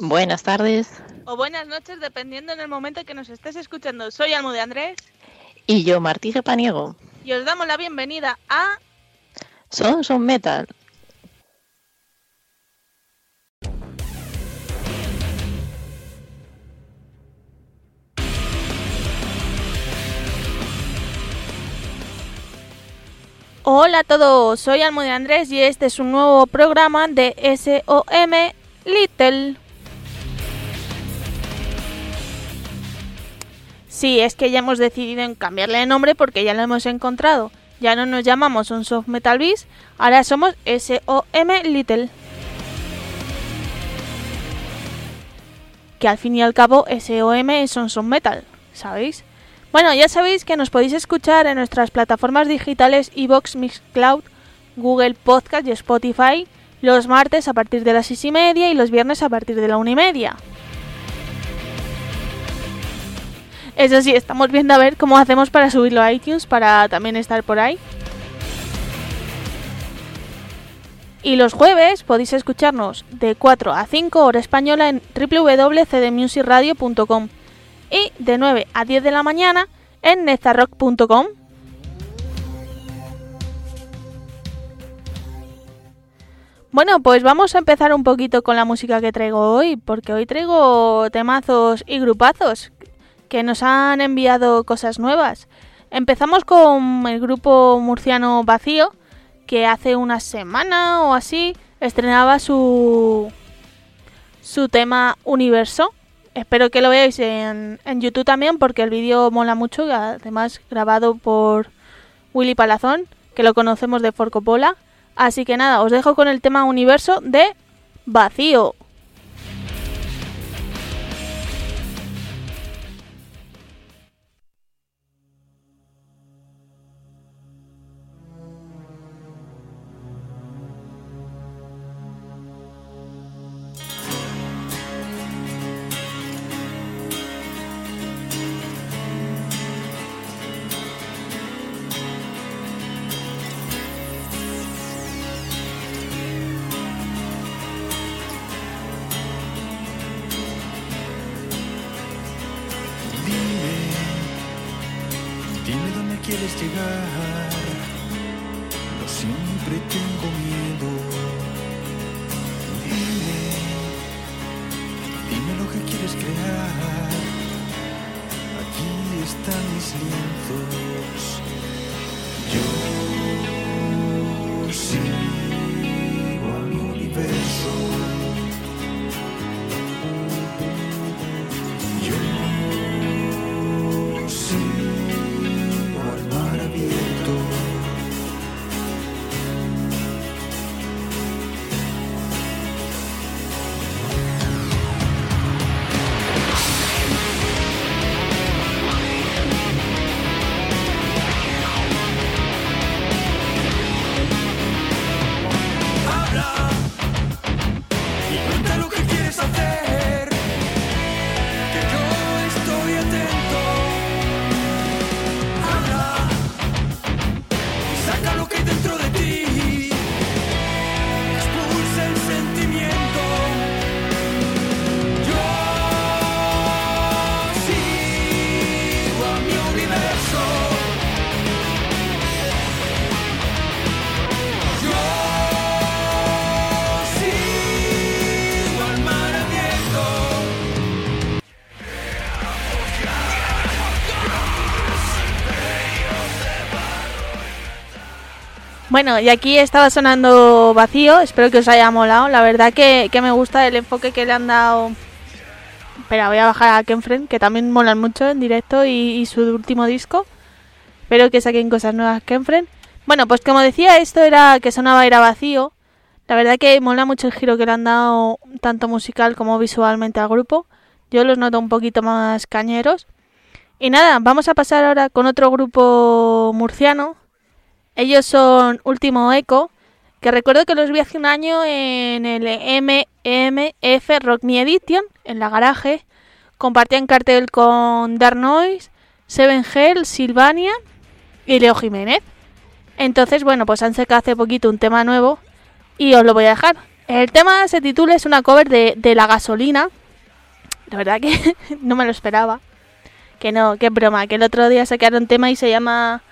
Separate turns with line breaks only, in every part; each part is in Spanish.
Buenas tardes.
O buenas noches, dependiendo en el momento que nos estés escuchando. Soy Almo de Andrés.
Y yo, Martí Paniego.
Y os damos la bienvenida a...
Son Son Metal.
Hola a todos, soy Almo de Andrés y este es un nuevo programa de SOM Little. Sí, es que ya hemos decidido cambiarle de nombre porque ya lo hemos encontrado. Ya no nos llamamos un Soft Metal Beast, ahora somos SOM Little. Que al fin y al cabo SOM es un Soft Metal, ¿sabéis? Bueno, ya sabéis que nos podéis escuchar en nuestras plataformas digitales iVox, Mixcloud, Google Podcast y Spotify los martes a partir de las seis y media y los viernes a partir de la una y media. Eso sí, estamos viendo a ver cómo hacemos para subirlo a iTunes para también estar por ahí. Y los jueves podéis escucharnos de 4 a 5 hora española en www.cdmusicradio.com y de 9 a 10 de la mañana en nezarrock.com. Bueno, pues vamos a empezar un poquito con la música que traigo hoy, porque hoy traigo temazos y grupazos que nos han enviado cosas nuevas. Empezamos con el grupo murciano Vacío, que hace una semana o así estrenaba su su tema Universo, Espero que lo veáis en, YouTube también porque el vídeo mola mucho, además grabado por Willy Palazón, que lo conocemos de Forcopola. Así que nada, os dejo con el tema universo de Vacío. Bueno, y aquí estaba sonando vacío, espero que os haya molado. La verdad que, me gusta el enfoque que le han dado. Espera, voy a bajar a Kenfriend, que también molan mucho en directo y, su último disco. Espero que saquen cosas nuevas Kenfriend. Bueno, pues como decía, esto era que sonaba era vacío. La verdad que mola mucho el giro que le han dado tanto musical como visualmente al grupo. Yo los noto un poquito más cañeros. Y nada, vamos a pasar ahora con otro grupo murciano ellos son Último Eco, que recuerdo que los vi hace un año en el MMF Rock Me Edition, en la garaje. Compartían cartel con Dark Noise, Seven Hell, Silvania y Leo Jiménez. Entonces, bueno, pues han sacado hace poquito un tema nuevo y os lo voy a dejar.
El tema se titula, es una cover de, de La Gasolina. La verdad que no me lo esperaba. Que no, que broma, que el otro día sacaron tema y se llama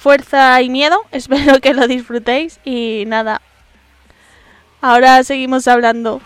fuerza y miedo. Espero que lo disfrutéis y nada. Ahora seguimos hablando.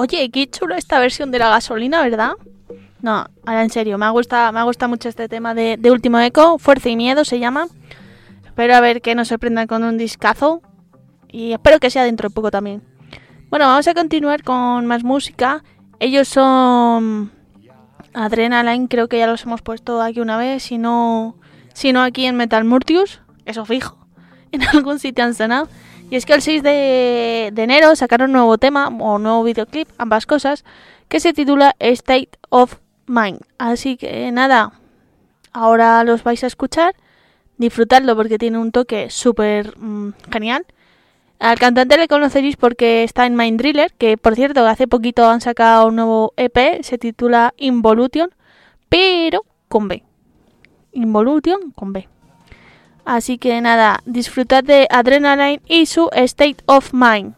Oye, qué chulo esta versión de la gasolina, ¿verdad?
No, ahora en serio, me ha gustado, me ha gustado mucho este tema de, Último Eco, Fuerza y Miedo se llama. Espero a ver que nos sorprendan con un discazo y espero que sea dentro de poco también. Bueno, vamos a continuar con más música. Ellos son Adrenaline, creo que ya los hemos puesto aquí una vez, si no, si no aquí en Metal Murtius, eso fijo, en algún sitio han sonado. Y es que el 6 de, enero sacaron un nuevo tema o nuevo videoclip, ambas cosas, que se titula State of Mind. Así que nada, ahora los vais a escuchar, disfrutadlo porque tiene un toque súper mmm, genial. Al cantante le conoceréis porque está en Mind Driller, que por cierto hace poquito han sacado un nuevo EP, se titula Involution, pero con B. Involution con B. Así que nada, disfrutad de Adrenaline y su State of Mind.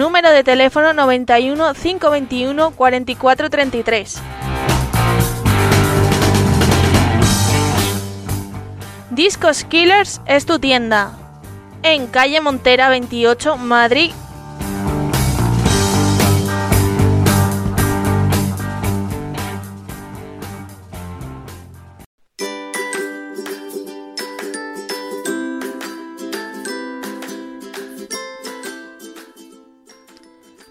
Número de teléfono 91 521 4433. Discos Killers es tu tienda. En calle Montera 28, Madrid.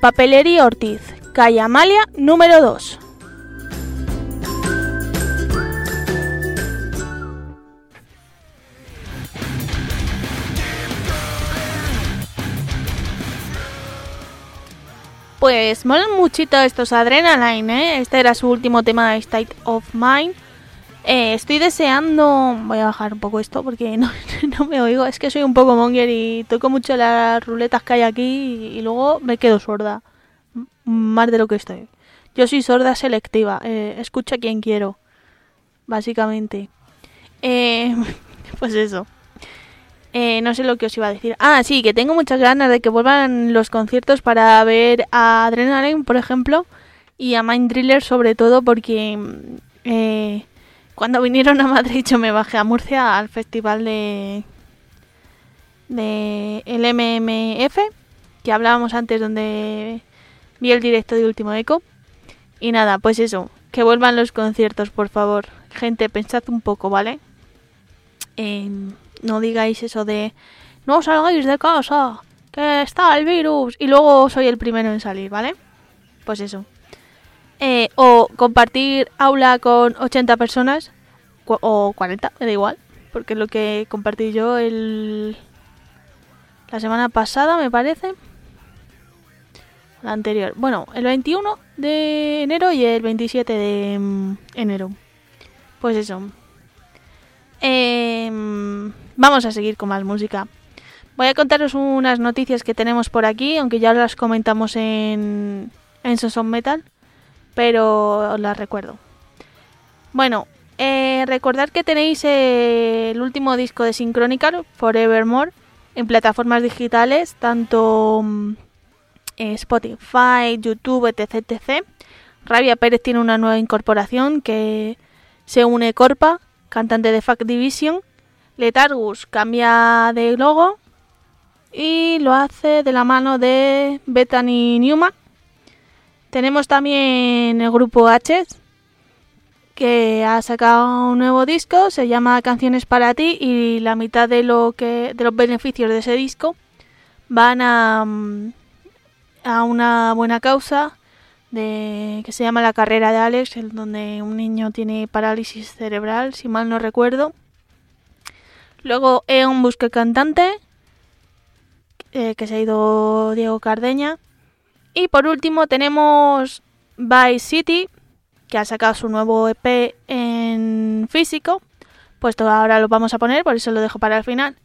Papelería Ortiz, calle Amalia, número 2. Pues molan muchito estos Adrenaline, ¿eh? Este era su último tema, State of Mind. Eh, estoy deseando... Voy a bajar un poco esto porque no, no, me oigo. Es que soy un poco monger y toco mucho las ruletas que hay aquí y, luego me quedo sorda. Más de lo que estoy. Yo soy sorda selectiva. Eh, escucho a quien quiero. Básicamente. Eh, pues eso. Eh, no sé lo que os iba a decir. Ah, sí, que tengo muchas ganas de que vuelvan los conciertos para ver a Adrenaline, por ejemplo, y a Mind Driller sobre todo porque eh, cuando vinieron a Madrid yo me bajé a Murcia al festival de, de el MMF, que hablábamos antes donde vi el directo de Último Eco. Y nada, pues eso, que vuelvan los conciertos, por favor. Gente, pensad un poco, ¿vale? Eh, no digáis eso de no salgáis de casa, que está el virus y luego soy el primero en salir, ¿vale? Pues eso. Eh, o compartir aula con 80 personas o 40, me da igual, porque es lo que compartí yo el la semana pasada, me parece. La anterior. Bueno, el 21 de enero y el 27 de mm, enero. Pues eso. Eh, vamos a seguir con más música. Voy a contaros unas noticias que tenemos por aquí, aunque ya las comentamos en, en Sonson Metal, pero os las recuerdo. Bueno, eh, recordad que tenéis eh, el último disco de Synchronical, Forevermore, en plataformas digitales, tanto eh, Spotify, YouTube, etc, etc. Rabia Pérez tiene una nueva incorporación que se une Corpa, cantante de Fact Division. Letargus cambia de logo y lo hace de la mano de Bethany Newman. Tenemos también el grupo H que ha sacado un nuevo disco, se llama Canciones para ti y la mitad de lo que de los beneficios de ese disco van a, a una buena causa de que se llama La carrera de Alex, en donde un niño tiene parálisis cerebral, si mal no recuerdo. Luego Eon Busque Cantante, eh, que se ha ido Diego Cardeña. Y por último tenemos Vice City, que ha sacado su nuevo EP en físico. Pues ahora lo vamos a poner, por eso lo dejo para el final.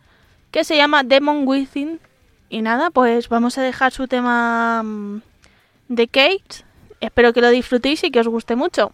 Que se llama Demon Within. Y nada, pues vamos a dejar su tema de mm, Kate. Espero que lo disfrutéis y que os guste mucho.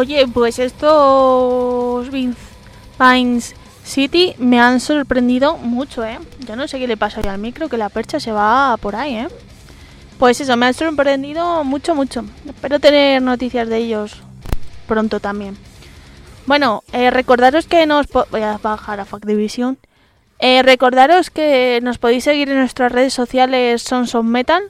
Oye, pues estos Pines City me han sorprendido mucho, ¿eh? Yo no sé qué le pasa al micro, que la percha se va por ahí, ¿eh? Pues eso, me han sorprendido mucho, mucho. Espero tener noticias de ellos pronto también. Bueno, eh, recordaros que nos... Voy a bajar a Fact Division. Eh, recordaros que nos podéis seguir en nuestras redes sociales Sons of Metal,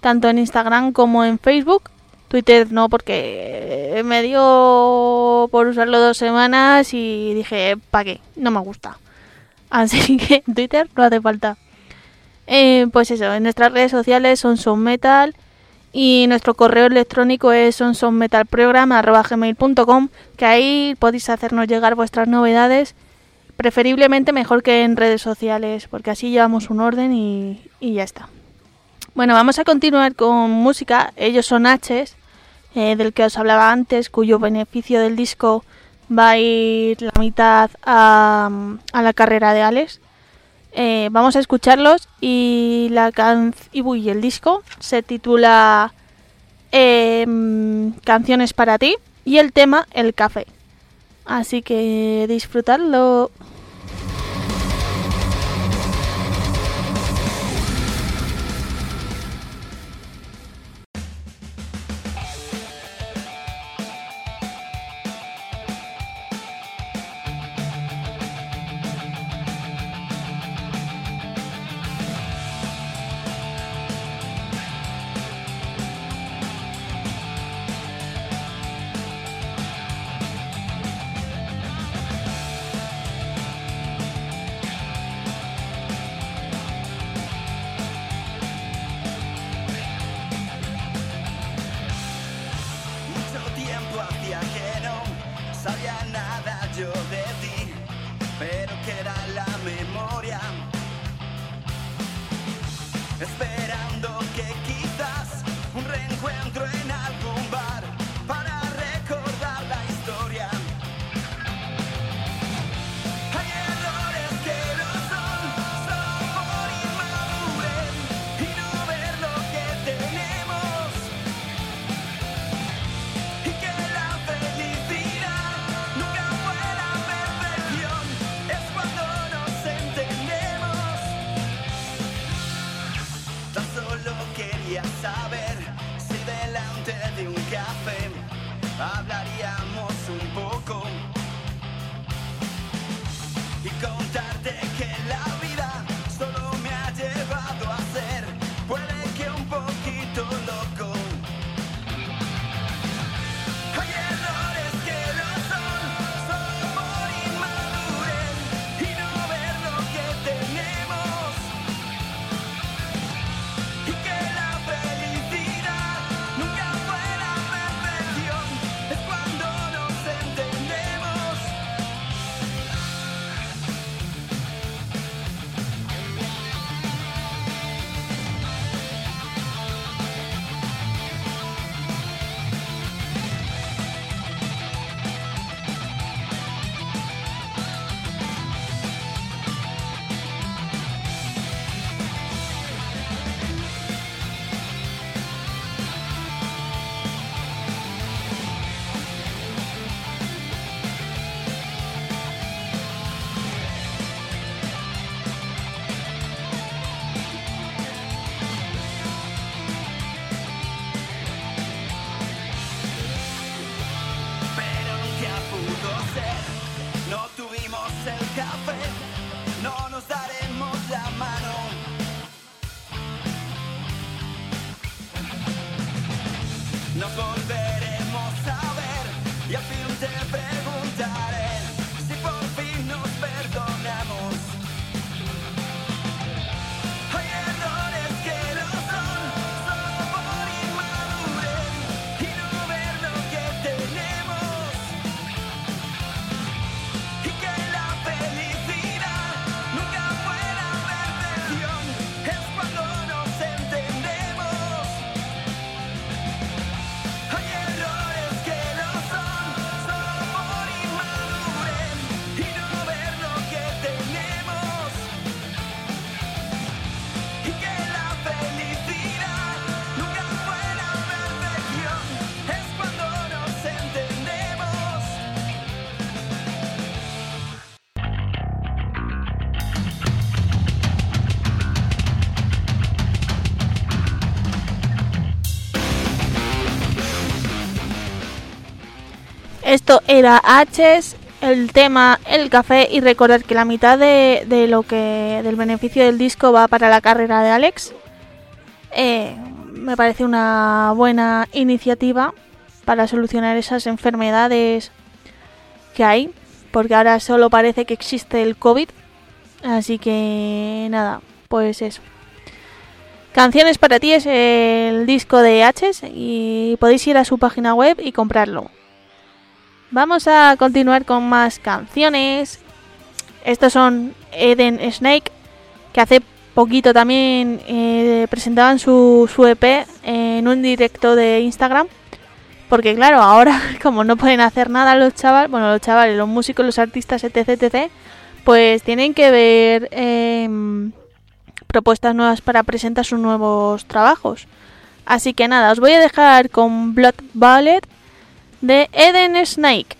tanto en Instagram como en Facebook. Twitter no, porque me dio por usarlo dos semanas y dije, ¿para qué? No me gusta. Así que Twitter no hace falta. Eh, pues eso, en nuestras redes sociales son Son Metal y nuestro correo electrónico es sonsonmetalprogram.com que ahí podéis hacernos llegar vuestras novedades, preferiblemente mejor que en redes sociales, porque así llevamos un orden y, y ya está. Bueno, vamos a continuar con música. Ellos son H's eh, del que os hablaba antes, cuyo beneficio del disco va a ir la mitad a, a la carrera de Alex. Eh, vamos a escucharlos y la can y el disco se titula eh, Canciones para ti y el tema El café. Así que disfrutadlo.
Saber si delante de un café, hablar no tuvimos el café.
Esto era H's, el tema El café y recordar que la mitad de, de lo que del beneficio del disco va para la carrera de Alex. Eh, me parece una buena iniciativa para solucionar esas enfermedades que hay, porque ahora solo parece que existe el COVID. Así que nada, pues eso. Canciones para ti es el disco de H's y podéis ir a su página web y comprarlo. Vamos a continuar con más canciones. Estos son Eden Snake, que hace poquito también eh, presentaban su, su EP en un directo de Instagram. Porque claro, ahora como no pueden hacer nada los chavales, bueno, los chavales, los músicos, los artistas, etc, etc, pues tienen que ver em, propuestas nuevas para presentar sus nuevos trabajos. Así que nada, os voy a dejar con Blood Ballet de Eden Snake.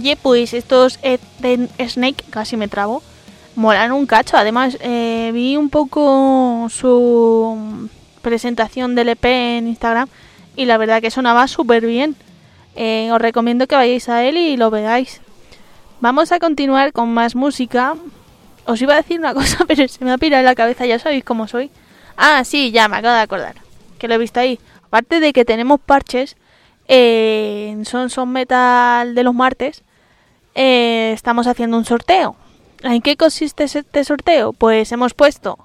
Oye, pues estos de Snake, casi me trabo, molan un cacho. Además, eh, vi un poco su presentación del EP en Instagram y la verdad que sonaba súper bien. Eh, os recomiendo que vayáis a él y lo veáis. Vamos a continuar con más música. Os iba a decir una cosa, pero se me ha pirado en la cabeza, ya sabéis cómo soy. Ah, sí, ya me acabo de acordar. Que lo he visto ahí. Aparte de que tenemos parches eh, Son Son Metal de los martes, eh, estamos haciendo un sorteo. ¿En qué consiste este sorteo? Pues hemos puesto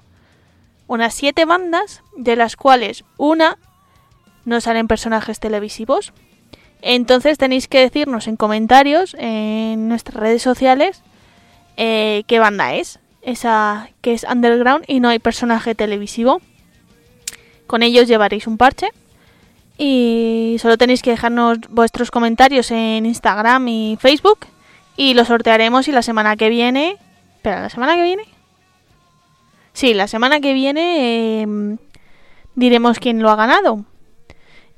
unas siete bandas, de las cuales una no salen personajes televisivos. Entonces tenéis que decirnos en comentarios en nuestras redes sociales eh, qué banda es. Esa que es underground y no hay personaje televisivo. Con ellos llevaréis un parche. Y solo tenéis que dejarnos vuestros comentarios en Instagram y Facebook. Y lo sortearemos y la semana que viene... Espera, ¿la semana que viene? Sí, la semana que viene eh, diremos quién lo ha ganado.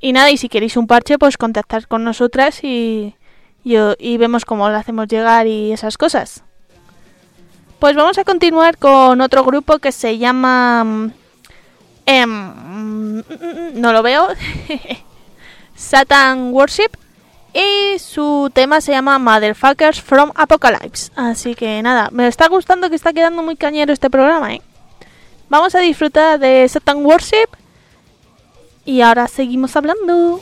Y nada, y si queréis un parche, pues contactar con nosotras y, y, y vemos cómo lo hacemos llegar y esas cosas. Pues vamos a continuar con otro grupo que se llama... em, no lo veo. Satan Worship. Y su tema se llama Motherfuckers from Apocalypse. Así que nada, me está gustando que está quedando muy cañero este programa, ¿eh? Vamos a disfrutar de Satan Worship. Y ahora seguimos hablando.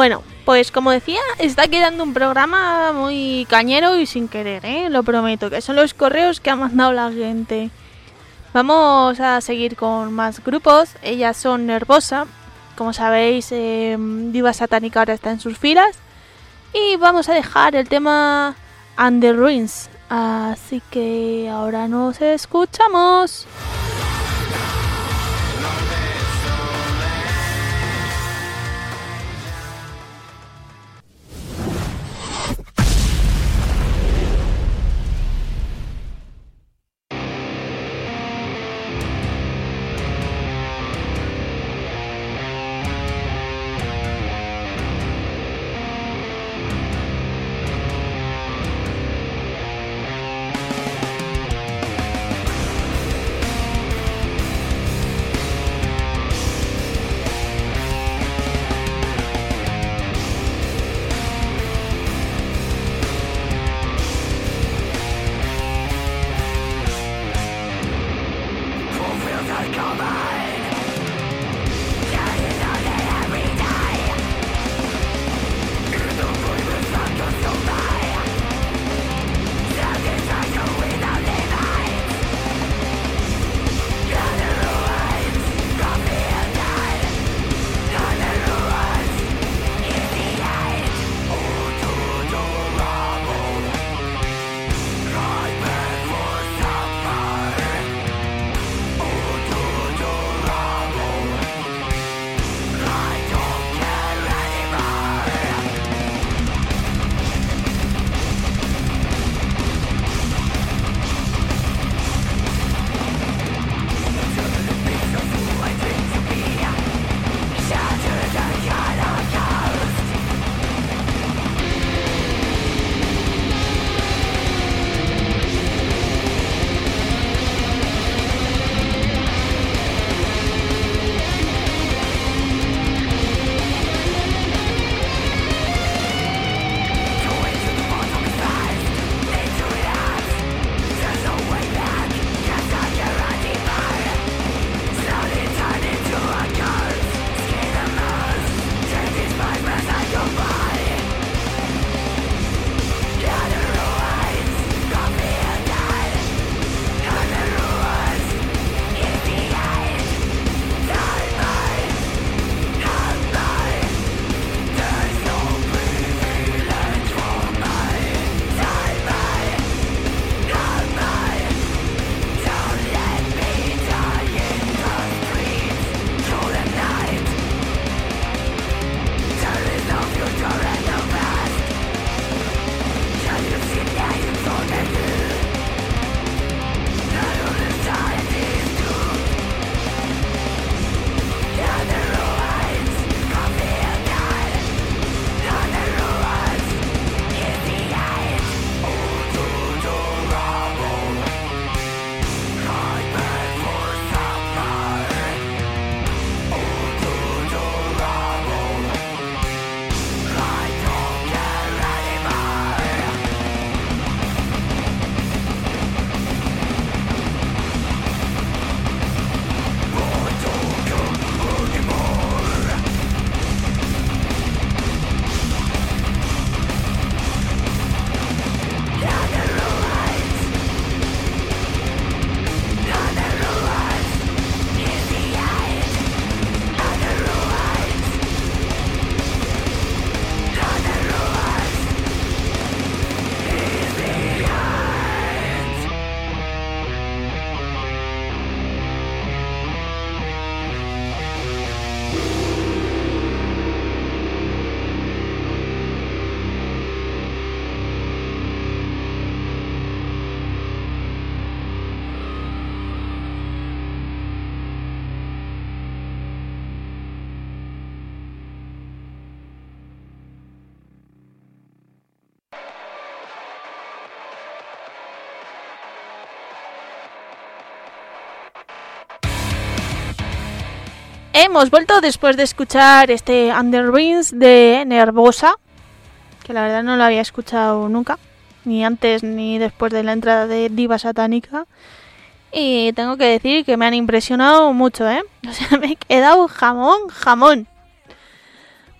Bueno, pues como decía, está quedando un programa muy cañero y sin querer, ¿eh? Lo prometo, que son los correos que ha mandado la gente. Vamos a seguir con más grupos. Ellas son Nervosa. Como sabéis, eh, Diva Satánica ahora está en sus filas. Y vamos a dejar el tema And the Ruins. Así que ahora nos escuchamos. Hemos vuelto después de escuchar este Under Rings de Nervosa, que la verdad no lo había escuchado nunca, ni antes ni después de la entrada de Diva Satánica. Y tengo que decir que me han impresionado mucho, ¿eh? O sea, me he quedado jamón, jamón.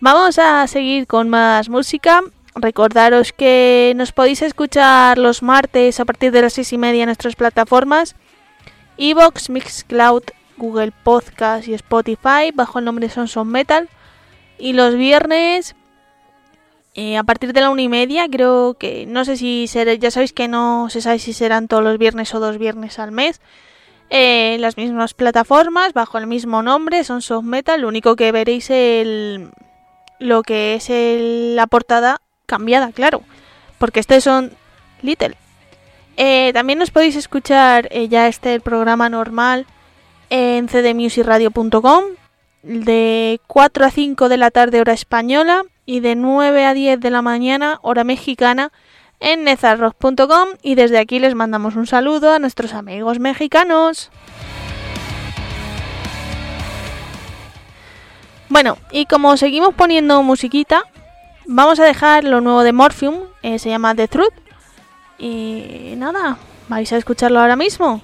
Vamos a seguir con más música. Recordaros que nos podéis escuchar los martes a partir de las seis y media en nuestras plataformas Evox, Mixcloud, Google Podcast y Spotify bajo el nombre Sons of Metal. Y los viernes eh, a partir de la una y media, creo que no sé si será, ya sabéis que no se sabe si serán todos los viernes o dos viernes al mes. Eh, las mismas plataformas, bajo el mismo nombre, son Soft Metal. Lo único que veréis el, lo que es la portada cambiada, claro. Porque este son Little. Eh, también os podéis escuchar ya este el programa normal en cdmusicradio.com de 4 a 5 de la tarde hora española y de 9 a 10 de la mañana hora mexicana en nezarrock.com y desde aquí les mandamos un saludo a nuestros amigos mexicanos. Bueno, y como seguimos poniendo musiquita, vamos a dejar lo nuevo de Morphium, eh, se llama The Truth. Y nada, vais a escucharlo ahora mismo.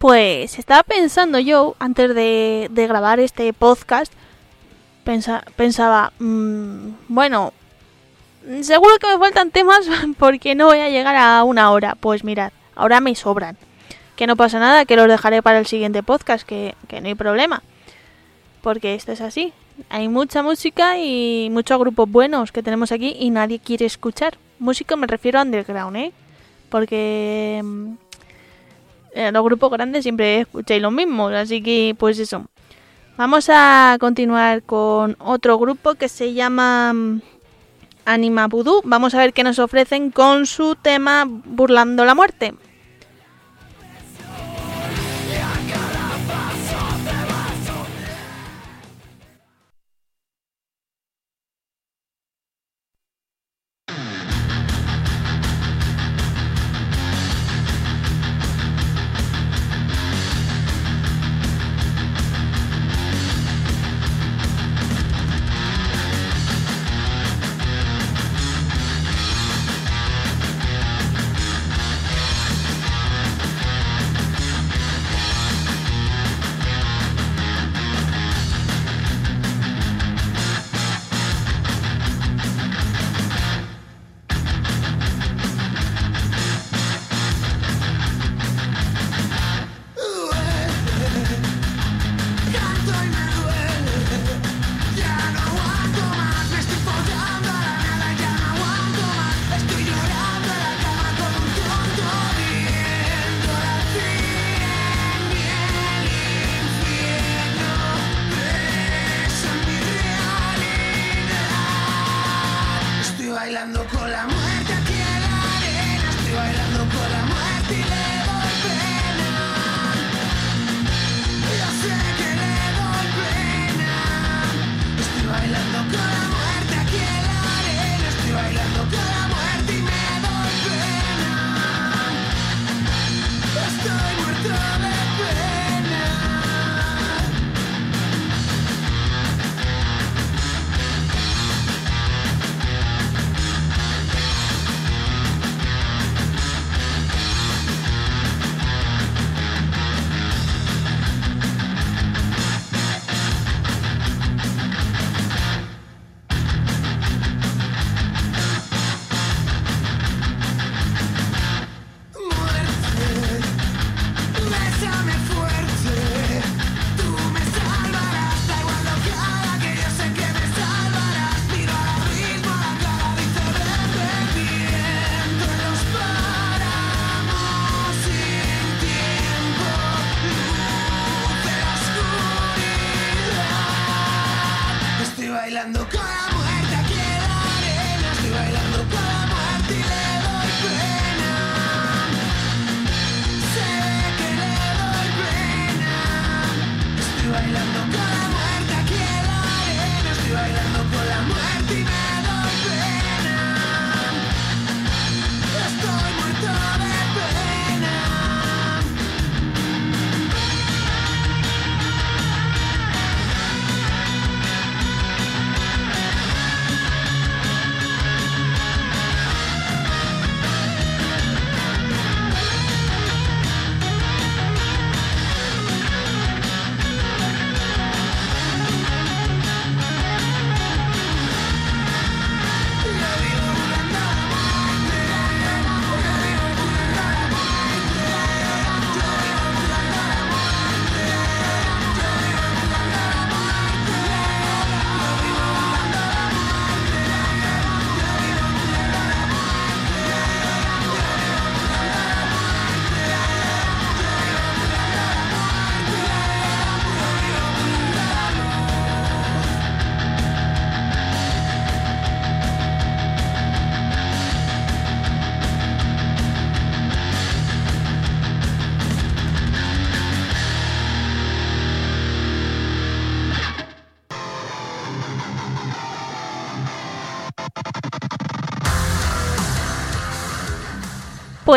Pues estaba pensando yo, antes de, de grabar este podcast, pensa- pensaba, mm, bueno, seguro que me faltan temas porque no voy a llegar a una hora. Pues mirad, ahora me sobran. Que no pasa nada, que los dejaré para el siguiente podcast, que, que no hay problema. Porque esto es así. Hay mucha música y muchos grupos buenos que tenemos aquí y nadie quiere escuchar. Música me refiero a underground, ¿eh? Porque mm, los grupos grandes siempre escucháis los mismos, así que pues eso. Vamos a continuar con otro grupo que se llama mm, Anima Voodoo. Vamos a ver qué nos ofrecen con su tema Burlando la Muerte.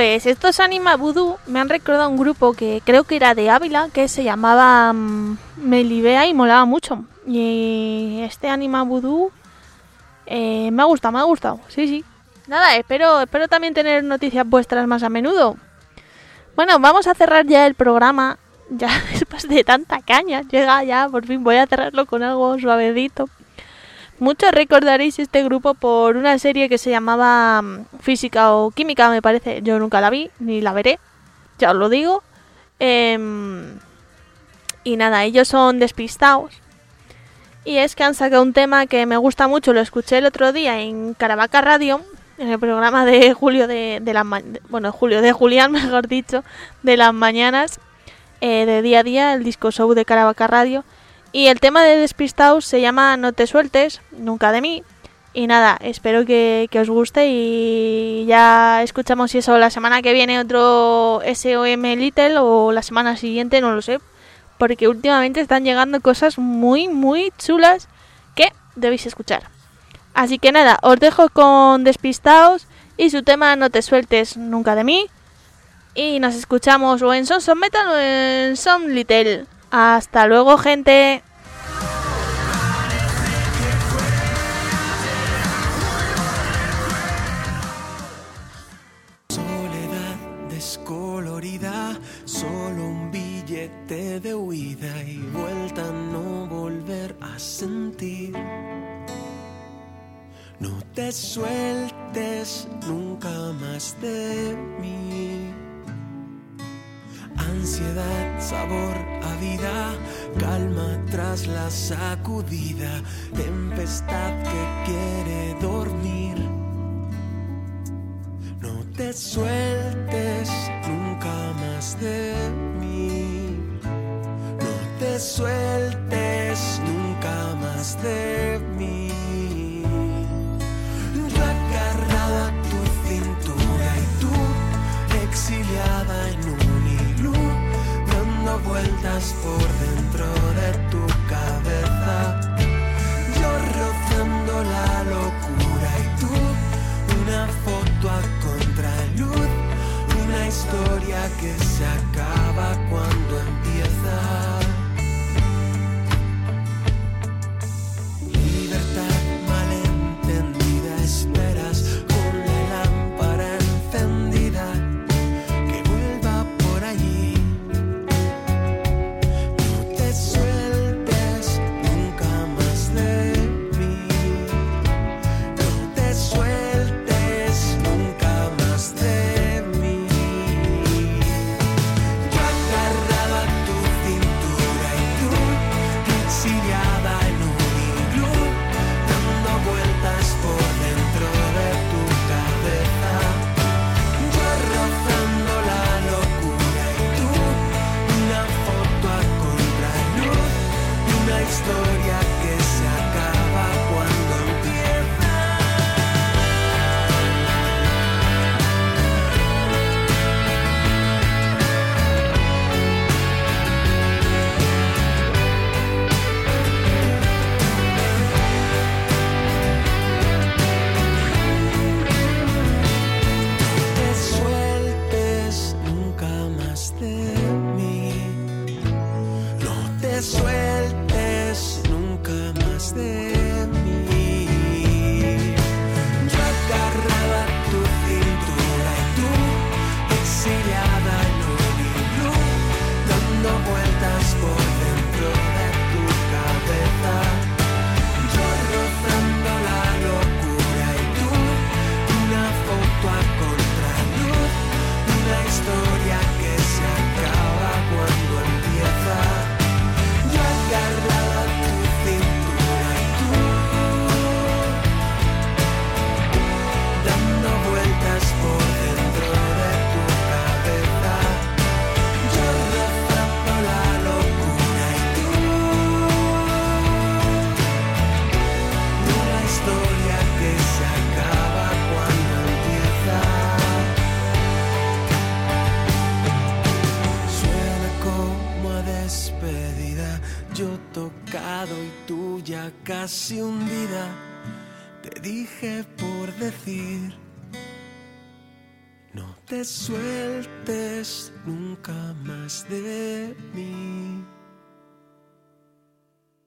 Pues estos Anima Voodoo me han recordado un grupo que creo que era de Ávila, que se llamaba mm, Melibea y molaba mucho. Y este Anima Voodoo eh, me ha gustado, me ha gustado, sí, sí. Nada, espero, espero también tener noticias vuestras más a menudo.
Bueno, vamos a cerrar ya el programa. Ya después de tanta caña, llega ya, por fin voy a cerrarlo con algo suavecito. Muchos recordaréis este grupo por una serie que se llamaba mm, Física o Química, me parece. Yo nunca la vi, ni la veré, ya os lo digo. Em, y nada, ellos son despistados. Y es que han sacado un tema que me gusta mucho, lo escuché el otro día en Caravaca Radio, en el programa de Julio de, de las bueno, Julio de Julián, mejor dicho, de las mañanas, eh, de día a día, el disco show de Caravaca Radio. Y el tema de Despistados se llama No te sueltes, nunca de mí. Y nada, espero que, que os guste y ya escuchamos si eso la semana que viene otro SOM Little o la semana siguiente, no lo sé. Porque últimamente están llegando cosas muy, muy chulas que debéis escuchar. Así que nada, os dejo con Despistados y su tema No te sueltes nunca de mí. Y nos escuchamos o en Son Son Metal o en Son Little. Hasta luego, gente.
Soledad descolorida, solo un billete de huida y vuelta a no volver a sentir. No te sueltes nunca más de mí. Ansiedad, sabor a vida, calma tras la sacudida, tempestad que quiere dormir. No te sueltes nunca más de mí. No te sueltes nunca más de mí. Yo agarrado a tu cintura y tú exiliada en vueltas por dentro de tu cabeza. Yo rozando la locura y tú una foto a contraluz, una historia que se acaba cuando empieza. Casi hundida. Te dije por decir, no te sueltes